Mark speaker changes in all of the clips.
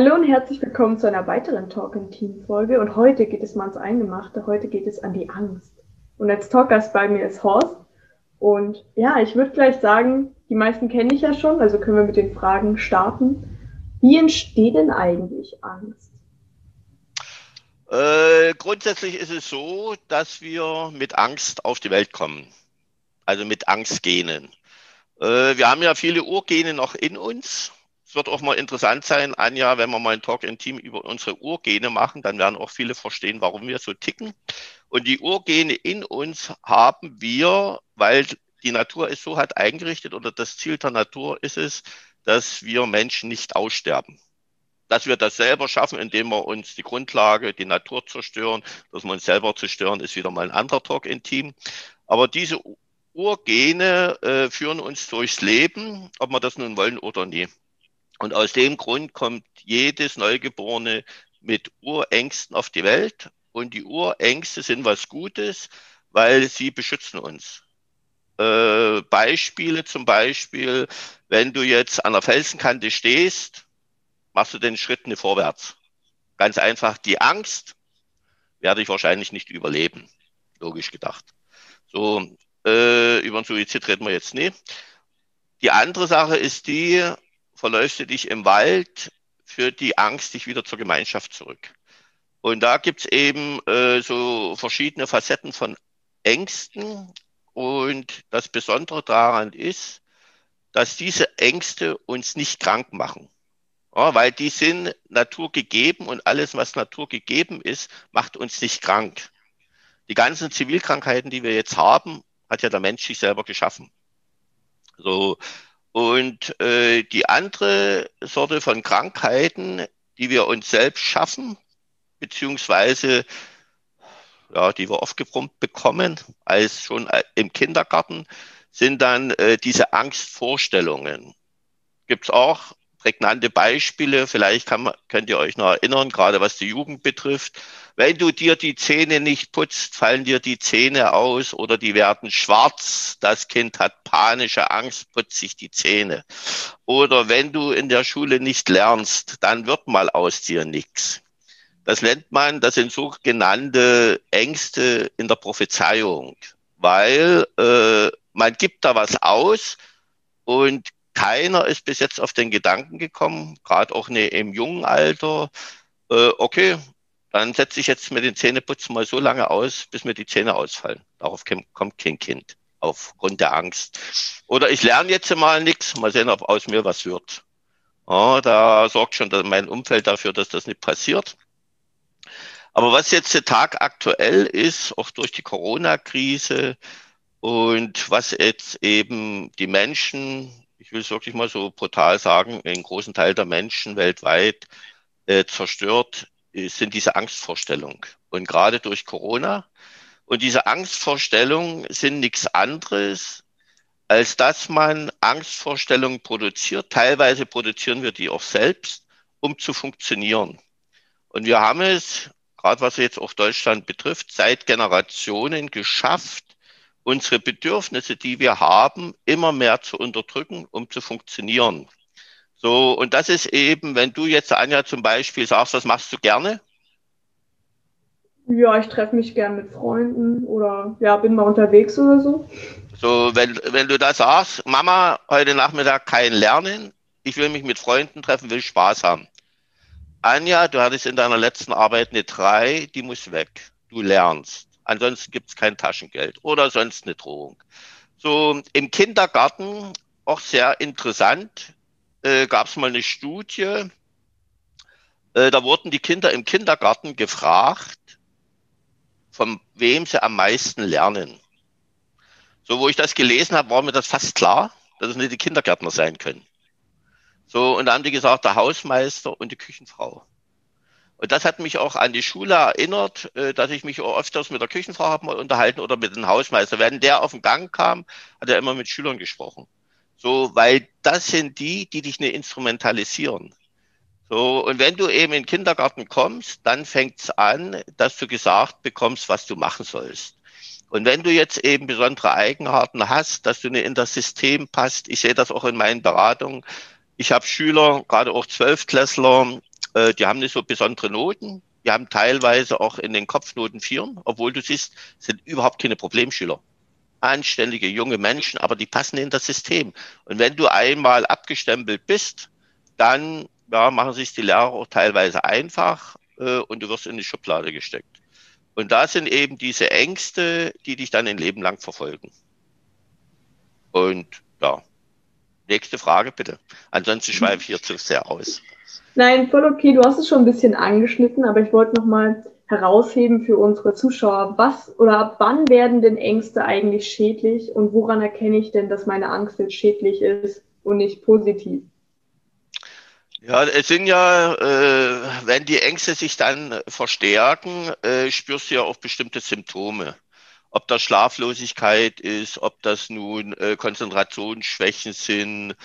Speaker 1: Hallo und herzlich willkommen zu einer weiteren Talk in Team Folge. Und heute geht es mal ans Eingemachte. Heute geht es an die Angst. Und als Talkgast bei mir ist Horst. Und ja, ich würde gleich sagen, die meisten kenne ich ja schon, also können wir mit den Fragen starten. Wie entsteht denn eigentlich Angst?
Speaker 2: Äh, grundsätzlich ist es so, dass wir mit Angst auf die Welt kommen. Also mit Angstgenen. Äh, wir haben ja viele Urgene noch in uns es wird auch mal interessant sein, Anja, wenn wir mal ein Talk in Team über unsere Urgene machen, dann werden auch viele verstehen, warum wir so ticken. Und die Urgene in uns haben wir, weil die Natur es so hat eingerichtet oder das Ziel der Natur ist es, dass wir Menschen nicht aussterben. Dass wir das selber schaffen, indem wir uns die Grundlage, die Natur zerstören, dass wir uns selber zerstören, ist wieder mal ein anderer Talk in Team. Aber diese Urgene äh, führen uns durchs Leben, ob wir das nun wollen oder nie. Und aus dem Grund kommt jedes Neugeborene mit Urängsten auf die Welt. Und die Urängste sind was Gutes, weil sie beschützen uns. Äh, Beispiele zum Beispiel, wenn du jetzt an der Felsenkante stehst, machst du den Schritt nicht vorwärts. Ganz einfach die Angst, werde ich wahrscheinlich nicht überleben. Logisch gedacht. So, äh, über den Suizid reden wir jetzt nicht. Die andere Sache ist die, verläufst du dich im Wald, führt die Angst dich wieder zur Gemeinschaft zurück. Und da gibt's eben äh, so verschiedene Facetten von Ängsten. Und das Besondere daran ist, dass diese Ängste uns nicht krank machen. Ja, weil die sind naturgegeben und alles, was naturgegeben ist, macht uns nicht krank. Die ganzen Zivilkrankheiten, die wir jetzt haben, hat ja der Mensch sich selber geschaffen. So, und äh, die andere Sorte von Krankheiten, die wir uns selbst schaffen, beziehungsweise ja, die wir aufgebrummt bekommen, als schon äh, im Kindergarten, sind dann äh, diese Angstvorstellungen. Gibt es auch prägnante Beispiele, vielleicht kann, könnt ihr euch noch erinnern, gerade was die Jugend betrifft. Wenn du dir die Zähne nicht putzt, fallen dir die Zähne aus oder die werden schwarz. Das Kind hat panische Angst, putzt sich die Zähne. Oder wenn du in der Schule nicht lernst, dann wird mal aus dir nichts. Das nennt man, das sind sogenannte Ängste in der Prophezeiung, weil äh, man gibt da was aus und keiner ist bis jetzt auf den Gedanken gekommen, gerade auch ne, im jungen Alter, äh, okay, dann setze ich jetzt mit den Zähneputzen mal so lange aus, bis mir die Zähne ausfallen. Darauf kommt kein Kind aufgrund der Angst. Oder ich lerne jetzt mal nichts, mal sehen, ob aus mir was wird. Ja, da sorgt schon mein Umfeld dafür, dass das nicht passiert. Aber was jetzt der Tag aktuell ist, auch durch die Corona-Krise und was jetzt eben die Menschen, ich will es wirklich mal so brutal sagen, einen großen Teil der Menschen weltweit äh, zerstört, sind diese Angstvorstellungen. Und gerade durch Corona. Und diese Angstvorstellungen sind nichts anderes, als dass man Angstvorstellungen produziert. Teilweise produzieren wir die auch selbst, um zu funktionieren. Und wir haben es, gerade was jetzt auch Deutschland betrifft, seit Generationen geschafft, unsere Bedürfnisse, die wir haben, immer mehr zu unterdrücken, um zu funktionieren. So, und das ist eben, wenn du jetzt, Anja, zum Beispiel sagst, was machst du gerne?
Speaker 1: Ja, ich treffe mich gern mit Freunden oder ja, bin mal unterwegs oder so.
Speaker 2: So, wenn, wenn du da sagst, Mama, heute Nachmittag kein Lernen, ich will mich mit Freunden treffen, will Spaß haben. Anja, du hattest in deiner letzten Arbeit eine drei, die muss weg. Du lernst. Ansonsten gibt es kein Taschengeld oder sonst eine Drohung. So, im Kindergarten, auch sehr interessant, äh, gab es mal eine Studie, äh, da wurden die Kinder im Kindergarten gefragt, von wem sie am meisten lernen. So, wo ich das gelesen habe, war mir das fast klar, dass es nicht die Kindergärtner sein können. So, und da haben die gesagt, der Hausmeister und die Küchenfrau. Und das hat mich auch an die Schule erinnert, äh, dass ich mich auch öfters mit der Küchenfrau habe mal unterhalten oder mit dem Hausmeister. Wenn der auf den Gang kam, hat er immer mit Schülern gesprochen. So, weil das sind die, die dich nicht instrumentalisieren. So, und wenn du eben in den Kindergarten kommst, dann fängt es an, dass du gesagt bekommst, was du machen sollst. Und wenn du jetzt eben besondere Eigenarten hast, dass du nicht in das System passt, ich sehe das auch in meinen Beratungen. Ich habe Schüler, gerade auch Zwölftklässler, äh, die haben nicht so besondere Noten. Die haben teilweise auch in den Kopfnoten Vieren, obwohl du siehst, sind überhaupt keine Problemschüler. Anständige junge Menschen, aber die passen in das System. Und wenn du einmal abgestempelt bist, dann ja, machen sich die Lehrer auch teilweise einfach äh, und du wirst in die Schublade gesteckt. Und da sind eben diese Ängste, die dich dann ein Leben lang verfolgen. Und ja, nächste Frage bitte. Ansonsten schweife ich hier zu sehr aus.
Speaker 1: Nein, voll okay. Du hast es schon ein bisschen angeschnitten, aber ich wollte nochmal herausheben für unsere Zuschauer. Was oder ab wann werden denn Ängste eigentlich schädlich und woran erkenne ich denn, dass meine Angst jetzt schädlich ist und nicht positiv?
Speaker 2: Ja, es sind ja, äh, wenn die Ängste sich dann verstärken, äh, spürst du ja auch bestimmte Symptome. Ob das Schlaflosigkeit ist, ob das nun äh, Konzentrationsschwächen sind,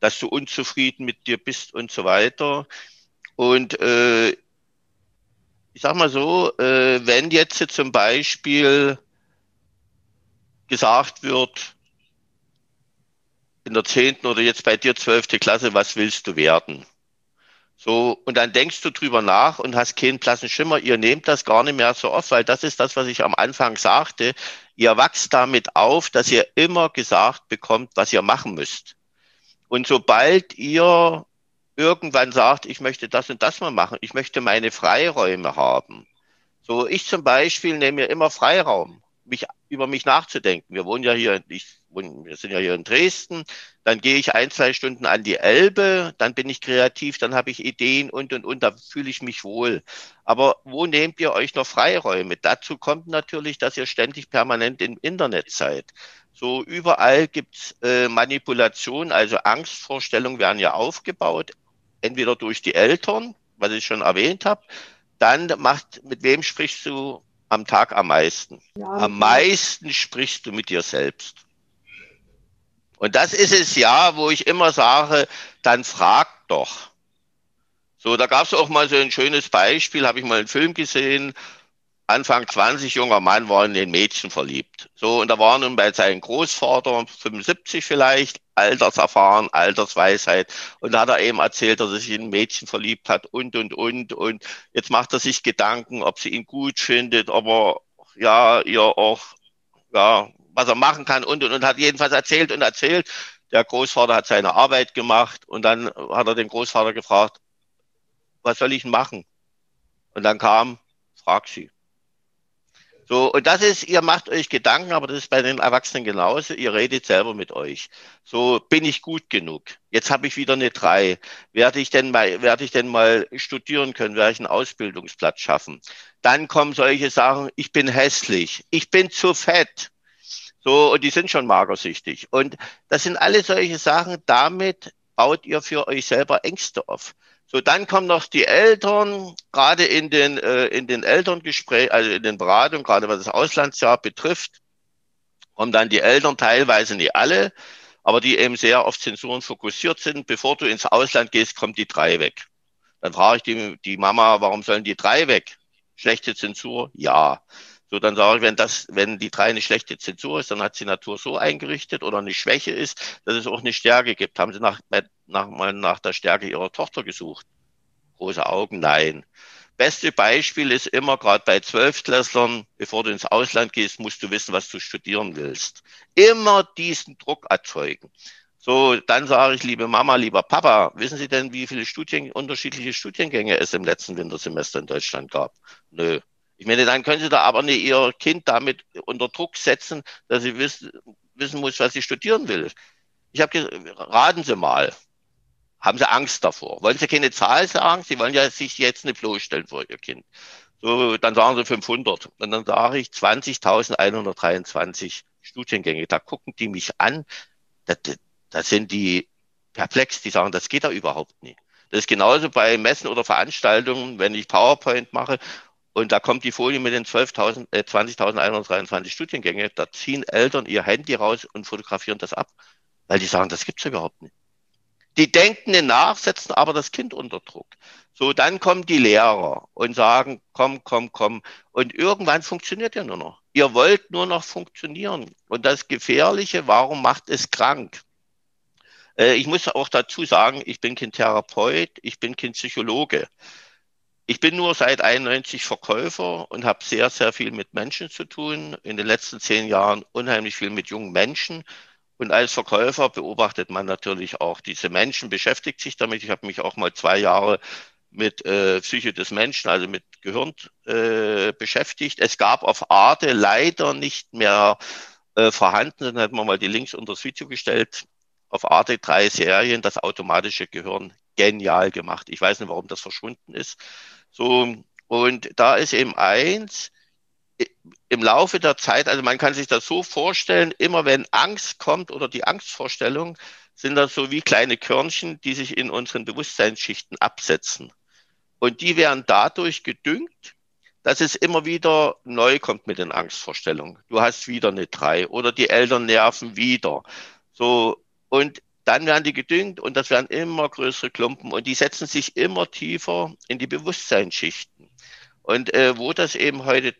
Speaker 2: dass du unzufrieden mit dir bist und so weiter. Und äh, ich sag mal so, äh, wenn jetzt zum Beispiel gesagt wird, in der zehnten oder jetzt bei dir zwölfte Klasse, was willst du werden? So, und dann denkst du drüber nach und hast keinen blassen Schimmer. Ihr nehmt das gar nicht mehr so oft, weil das ist das, was ich am Anfang sagte. Ihr wachst damit auf, dass ihr immer gesagt bekommt, was ihr machen müsst. Und sobald ihr irgendwann sagt, ich möchte das und das mal machen, ich möchte meine Freiräume haben. So, ich zum Beispiel nehme mir immer Freiraum, mich, über mich nachzudenken. Wir wohnen ja hier, ich wir sind ja hier in Dresden, dann gehe ich ein, zwei Stunden an die Elbe, dann bin ich kreativ, dann habe ich Ideen und, und, und, da fühle ich mich wohl. Aber wo nehmt ihr euch noch Freiräume? Dazu kommt natürlich, dass ihr ständig permanent im Internet seid. So überall gibt's äh, Manipulation, also Angstvorstellungen werden ja aufgebaut, entweder durch die Eltern, was ich schon erwähnt habe, dann macht, mit wem sprichst du am Tag am meisten? Ja, am meisten sprichst du mit dir selbst. Und das ist es ja, wo ich immer sage, dann frag doch. So, da gab es auch mal so ein schönes Beispiel, habe ich mal einen Film gesehen. Anfang 20, junger Mann war in den Mädchen verliebt. So, und da war nun bei seinem Großvater, 75 vielleicht, Alterserfahren, Altersweisheit. Und da hat er eben erzählt, dass er sich in ein Mädchen verliebt hat und, und, und. Und jetzt macht er sich Gedanken, ob sie ihn gut findet, ob er, ja, ihr auch, ja, was er machen kann und, und, und hat jedenfalls erzählt und erzählt. Der Großvater hat seine Arbeit gemacht und dann hat er den Großvater gefragt, was soll ich machen? Und dann kam, frag sie. So, und das ist, ihr macht euch Gedanken, aber das ist bei den Erwachsenen genauso. Ihr redet selber mit euch. So, bin ich gut genug? Jetzt habe ich wieder eine drei. Werde ich denn mal, werde ich denn mal studieren können? Werde ich einen Ausbildungsplatz schaffen? Dann kommen solche Sachen, ich bin hässlich, ich bin zu fett. So, und die sind schon magersüchtig. Und das sind alle solche Sachen, damit baut ihr für euch selber Ängste auf. So, dann kommen noch die Eltern, gerade in den, äh, in den Elterngesprächen, also in den Beratungen, gerade was das Auslandsjahr betrifft, kommen dann die Eltern teilweise nicht alle, aber die eben sehr auf Zensuren fokussiert sind. Bevor du ins Ausland gehst, kommt die drei weg. Dann frage ich die, die Mama, warum sollen die drei weg? Schlechte Zensur? Ja. So, dann sage ich, wenn das, wenn die drei eine schlechte Zensur ist, dann hat sie Natur so eingerichtet oder eine Schwäche ist, dass es auch eine Stärke gibt. Haben sie nach, nach, mal nach der Stärke ihrer Tochter gesucht? Große Augen? Nein. Beste Beispiel ist immer, gerade bei Zwölftklässlern, bevor du ins Ausland gehst, musst du wissen, was du studieren willst. Immer diesen Druck erzeugen. So, dann sage ich, liebe Mama, lieber Papa, wissen Sie denn, wie viele Studien, unterschiedliche Studiengänge es im letzten Wintersemester in Deutschland gab? Nö. Ich meine, dann können Sie da aber nicht Ihr Kind damit unter Druck setzen, dass sie wissen, wissen muss, was sie studieren will. Ich habe raten Sie mal. Haben Sie Angst davor? Wollen Sie keine Zahl sagen? Sie wollen ja sich jetzt nicht bloßstellen vor Ihr Kind. So, dann sagen Sie 500. Und dann sage ich 20.123 Studiengänge. Da gucken die mich an. Da, da sind die perplex. Die sagen, das geht da überhaupt nicht. Das ist genauso bei Messen oder Veranstaltungen, wenn ich PowerPoint mache und da kommt die Folie mit den 12.000, äh, 20.123 Studiengänge, da ziehen Eltern ihr Handy raus und fotografieren das ab, weil die sagen, das gibt's überhaupt nicht. Die denken nach, setzen aber das Kind unter Druck. So, dann kommen die Lehrer und sagen, komm, komm, komm. Und irgendwann funktioniert ja nur noch. Ihr wollt nur noch funktionieren. Und das Gefährliche, warum macht es krank? Äh, ich muss auch dazu sagen, ich bin kein Therapeut, ich bin kein Psychologe. Ich bin nur seit 91 Verkäufer und habe sehr, sehr viel mit Menschen zu tun. In den letzten zehn Jahren unheimlich viel mit jungen Menschen. Und als Verkäufer beobachtet man natürlich auch diese Menschen, beschäftigt sich damit. Ich habe mich auch mal zwei Jahre mit äh, Psyche des Menschen, also mit Gehirn äh, beschäftigt. Es gab auf Arte leider nicht mehr äh, vorhanden, dann hat man mal die Links unter das Video gestellt. Auf Arte drei Serien, das automatische Gehirn genial gemacht. Ich weiß nicht, warum das verschwunden ist. So, und da ist eben eins, im Laufe der Zeit, also man kann sich das so vorstellen, immer wenn Angst kommt oder die Angstvorstellung, sind das so wie kleine Körnchen, die sich in unseren Bewusstseinsschichten absetzen. Und die werden dadurch gedüngt, dass es immer wieder neu kommt mit den Angstvorstellungen. Du hast wieder eine drei oder die Eltern nerven wieder. So. Und dann werden die gedüngt und das werden immer größere Klumpen und die setzen sich immer tiefer in die Bewusstseinsschichten. Und äh, wo das eben heute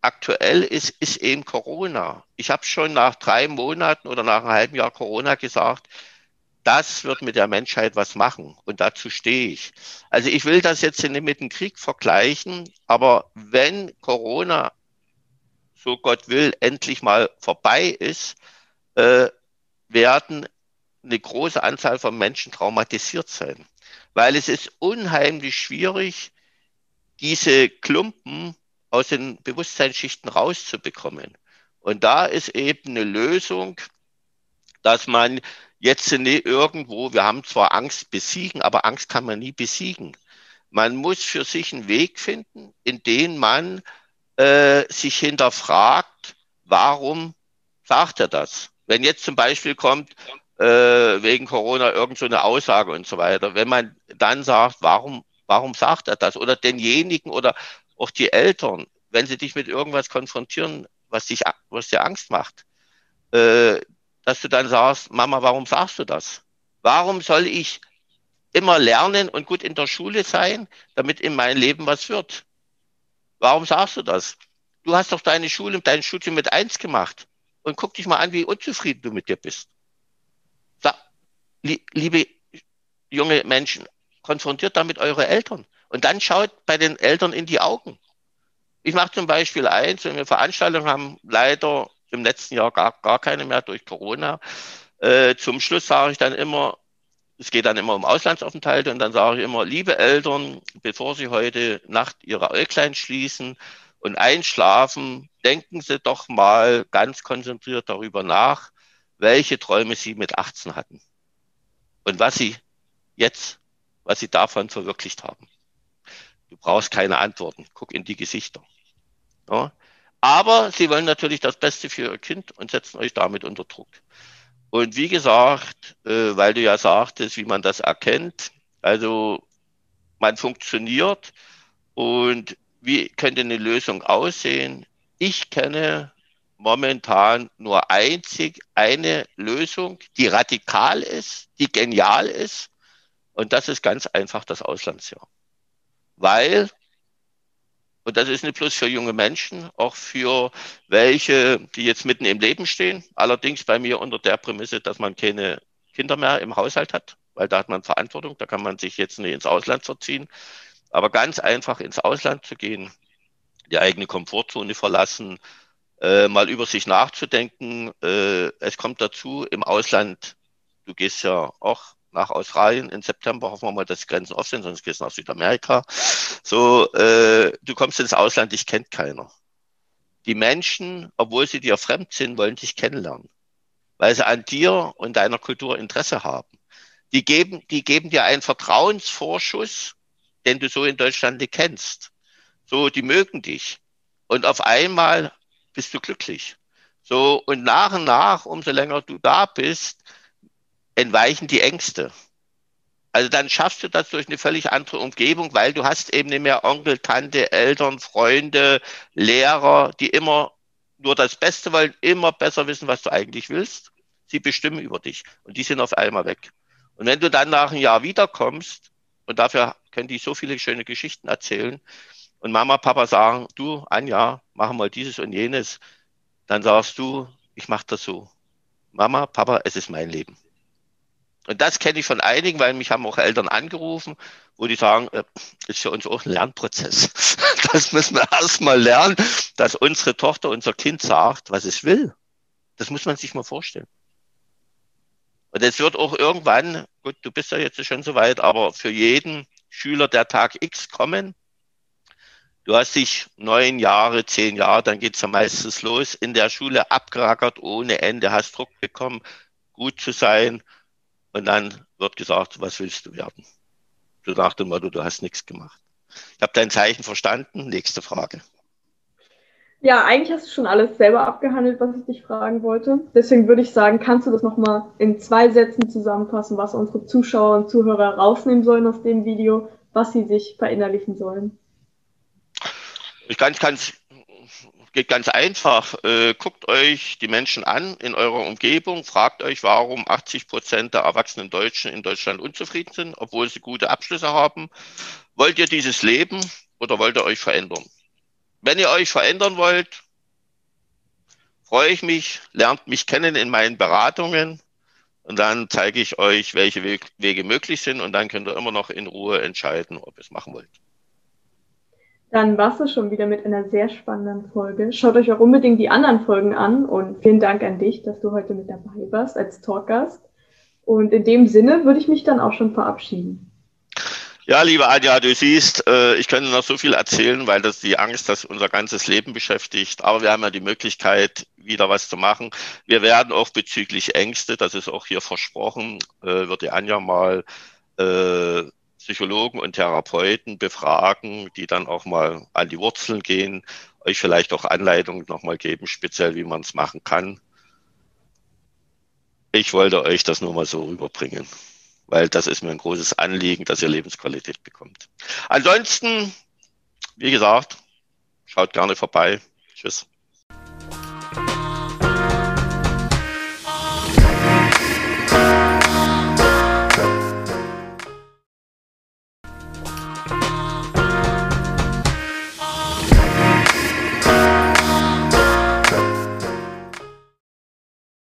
Speaker 2: aktuell ist, ist eben Corona. Ich habe schon nach drei Monaten oder nach einem halben Jahr Corona gesagt, das wird mit der Menschheit was machen und dazu stehe ich. Also ich will das jetzt nicht mit dem Krieg vergleichen, aber wenn Corona, so Gott will, endlich mal vorbei ist, äh, werden eine große Anzahl von Menschen traumatisiert sein. Weil es ist unheimlich schwierig, diese Klumpen aus den Bewusstseinsschichten rauszubekommen. Und da ist eben eine Lösung, dass man jetzt nicht irgendwo, wir haben zwar Angst besiegen, aber Angst kann man nie besiegen. Man muss für sich einen Weg finden, in dem man äh, sich hinterfragt, warum sagt er das? Wenn jetzt zum Beispiel kommt, äh, wegen Corona irgend so eine Aussage und so weiter. Wenn man dann sagt, warum, warum sagt er das? Oder denjenigen oder auch die Eltern, wenn sie dich mit irgendwas konfrontieren, was dich, was dir Angst macht, äh, dass du dann sagst, Mama, warum sagst du das? Warum soll ich immer lernen und gut in der Schule sein, damit in meinem Leben was wird? Warum sagst du das? Du hast doch deine Schule, dein Studium mit eins gemacht. Und guck dich mal an, wie unzufrieden du mit dir bist liebe junge Menschen, konfrontiert damit eure Eltern. Und dann schaut bei den Eltern in die Augen. Ich mache zum Beispiel eins, wenn wir Veranstaltungen haben, leider im letzten Jahr gar, gar keine mehr durch Corona. Äh, zum Schluss sage ich dann immer, es geht dann immer um Auslandsaufenthalte und dann sage ich immer, liebe Eltern, bevor Sie heute Nacht Ihre Äuglein schließen und einschlafen, denken Sie doch mal ganz konzentriert darüber nach, welche Träume Sie mit 18 hatten und was sie jetzt, was sie davon verwirklicht haben. Du brauchst keine Antworten. Guck in die Gesichter. Ja? Aber sie wollen natürlich das Beste für ihr Kind und setzen euch damit unter Druck. Und wie gesagt, äh, weil du ja sagtest, wie man das erkennt, also man funktioniert und wie könnte eine Lösung aussehen? Ich kenne momentan nur einzig eine Lösung, die radikal ist, die genial ist. Und das ist ganz einfach das Auslandsjahr. Weil, und das ist nicht bloß für junge Menschen, auch für welche, die jetzt mitten im Leben stehen. Allerdings bei mir unter der Prämisse, dass man keine Kinder mehr im Haushalt hat, weil da hat man Verantwortung, da kann man sich jetzt nicht ins Ausland verziehen. Aber ganz einfach ins Ausland zu gehen, die eigene Komfortzone verlassen, äh, mal über sich nachzudenken. Äh, es kommt dazu im Ausland, du gehst ja auch nach Australien im September, hoffen wir mal, dass die Grenzen offen sind, sonst gehst du nach Südamerika. So, äh, du kommst ins Ausland, dich kennt keiner. Die Menschen, obwohl sie dir fremd sind, wollen dich kennenlernen, weil sie an dir und deiner Kultur Interesse haben. Die geben, die geben dir einen Vertrauensvorschuss, den du so in Deutschland nicht kennst. So, die mögen dich. Und auf einmal bist du glücklich. So, und nach und nach, umso länger du da bist, entweichen die Ängste. Also dann schaffst du das durch eine völlig andere Umgebung, weil du hast eben nicht mehr Onkel, Tante, Eltern, Freunde, Lehrer, die immer nur das Beste wollen, immer besser wissen, was du eigentlich willst. Sie bestimmen über dich und die sind auf einmal weg. Und wenn du dann nach einem Jahr wiederkommst, und dafür können die so viele schöne Geschichten erzählen, und Mama, Papa sagen, du, Anja, machen mal dieses und jenes, dann sagst du, ich mache das so. Mama, Papa, es ist mein Leben. Und das kenne ich von einigen, weil mich haben auch Eltern angerufen, wo die sagen, äh, ist für uns auch ein Lernprozess. Das müssen wir erstmal lernen, dass unsere Tochter, unser Kind sagt, was es will. Das muss man sich mal vorstellen. Und es wird auch irgendwann, gut, du bist ja jetzt schon so weit, aber für jeden Schüler der Tag X kommen. Du hast dich neun Jahre, zehn Jahre, dann geht's ja meistens los, in der Schule abgerackert ohne Ende, hast Druck bekommen, gut zu sein. Und dann wird gesagt, was willst du werden? Du nach dem Motto, du hast nichts gemacht. Ich habe dein Zeichen verstanden. Nächste Frage.
Speaker 1: Ja, eigentlich hast du schon alles selber abgehandelt, was ich dich fragen wollte. Deswegen würde ich sagen, kannst du das nochmal in zwei Sätzen zusammenfassen, was unsere Zuschauer und Zuhörer rausnehmen sollen aus dem Video, was sie sich verinnerlichen sollen?
Speaker 2: Kann es geht ganz einfach. Äh, guckt euch die Menschen an in eurer Umgebung, fragt euch, warum 80 Prozent der erwachsenen Deutschen in Deutschland unzufrieden sind, obwohl sie gute Abschlüsse haben. Wollt ihr dieses Leben oder wollt ihr euch verändern? Wenn ihr euch verändern wollt, freue ich mich, lernt mich kennen in meinen Beratungen und dann zeige ich euch, welche Wege möglich sind und dann könnt ihr immer noch in Ruhe entscheiden, ob ihr es machen wollt.
Speaker 1: Dann war es schon wieder mit einer sehr spannenden Folge. Schaut euch auch unbedingt die anderen Folgen an und vielen Dank an dich, dass du heute mit dabei warst als Talkgast. Und in dem Sinne würde ich mich dann auch schon verabschieden.
Speaker 2: Ja, liebe Anja, du siehst, äh, ich könnte noch so viel erzählen, weil das die Angst, das unser ganzes Leben beschäftigt. Aber wir haben ja die Möglichkeit, wieder was zu machen. Wir werden auch bezüglich Ängste, das ist auch hier versprochen, äh, wird die Anja mal äh, Psychologen und Therapeuten befragen, die dann auch mal an die Wurzeln gehen, euch vielleicht auch Anleitungen nochmal geben, speziell wie man es machen kann. Ich wollte euch das nur mal so rüberbringen, weil das ist mir ein großes Anliegen, dass ihr Lebensqualität bekommt. Ansonsten, wie gesagt, schaut gerne vorbei. Tschüss.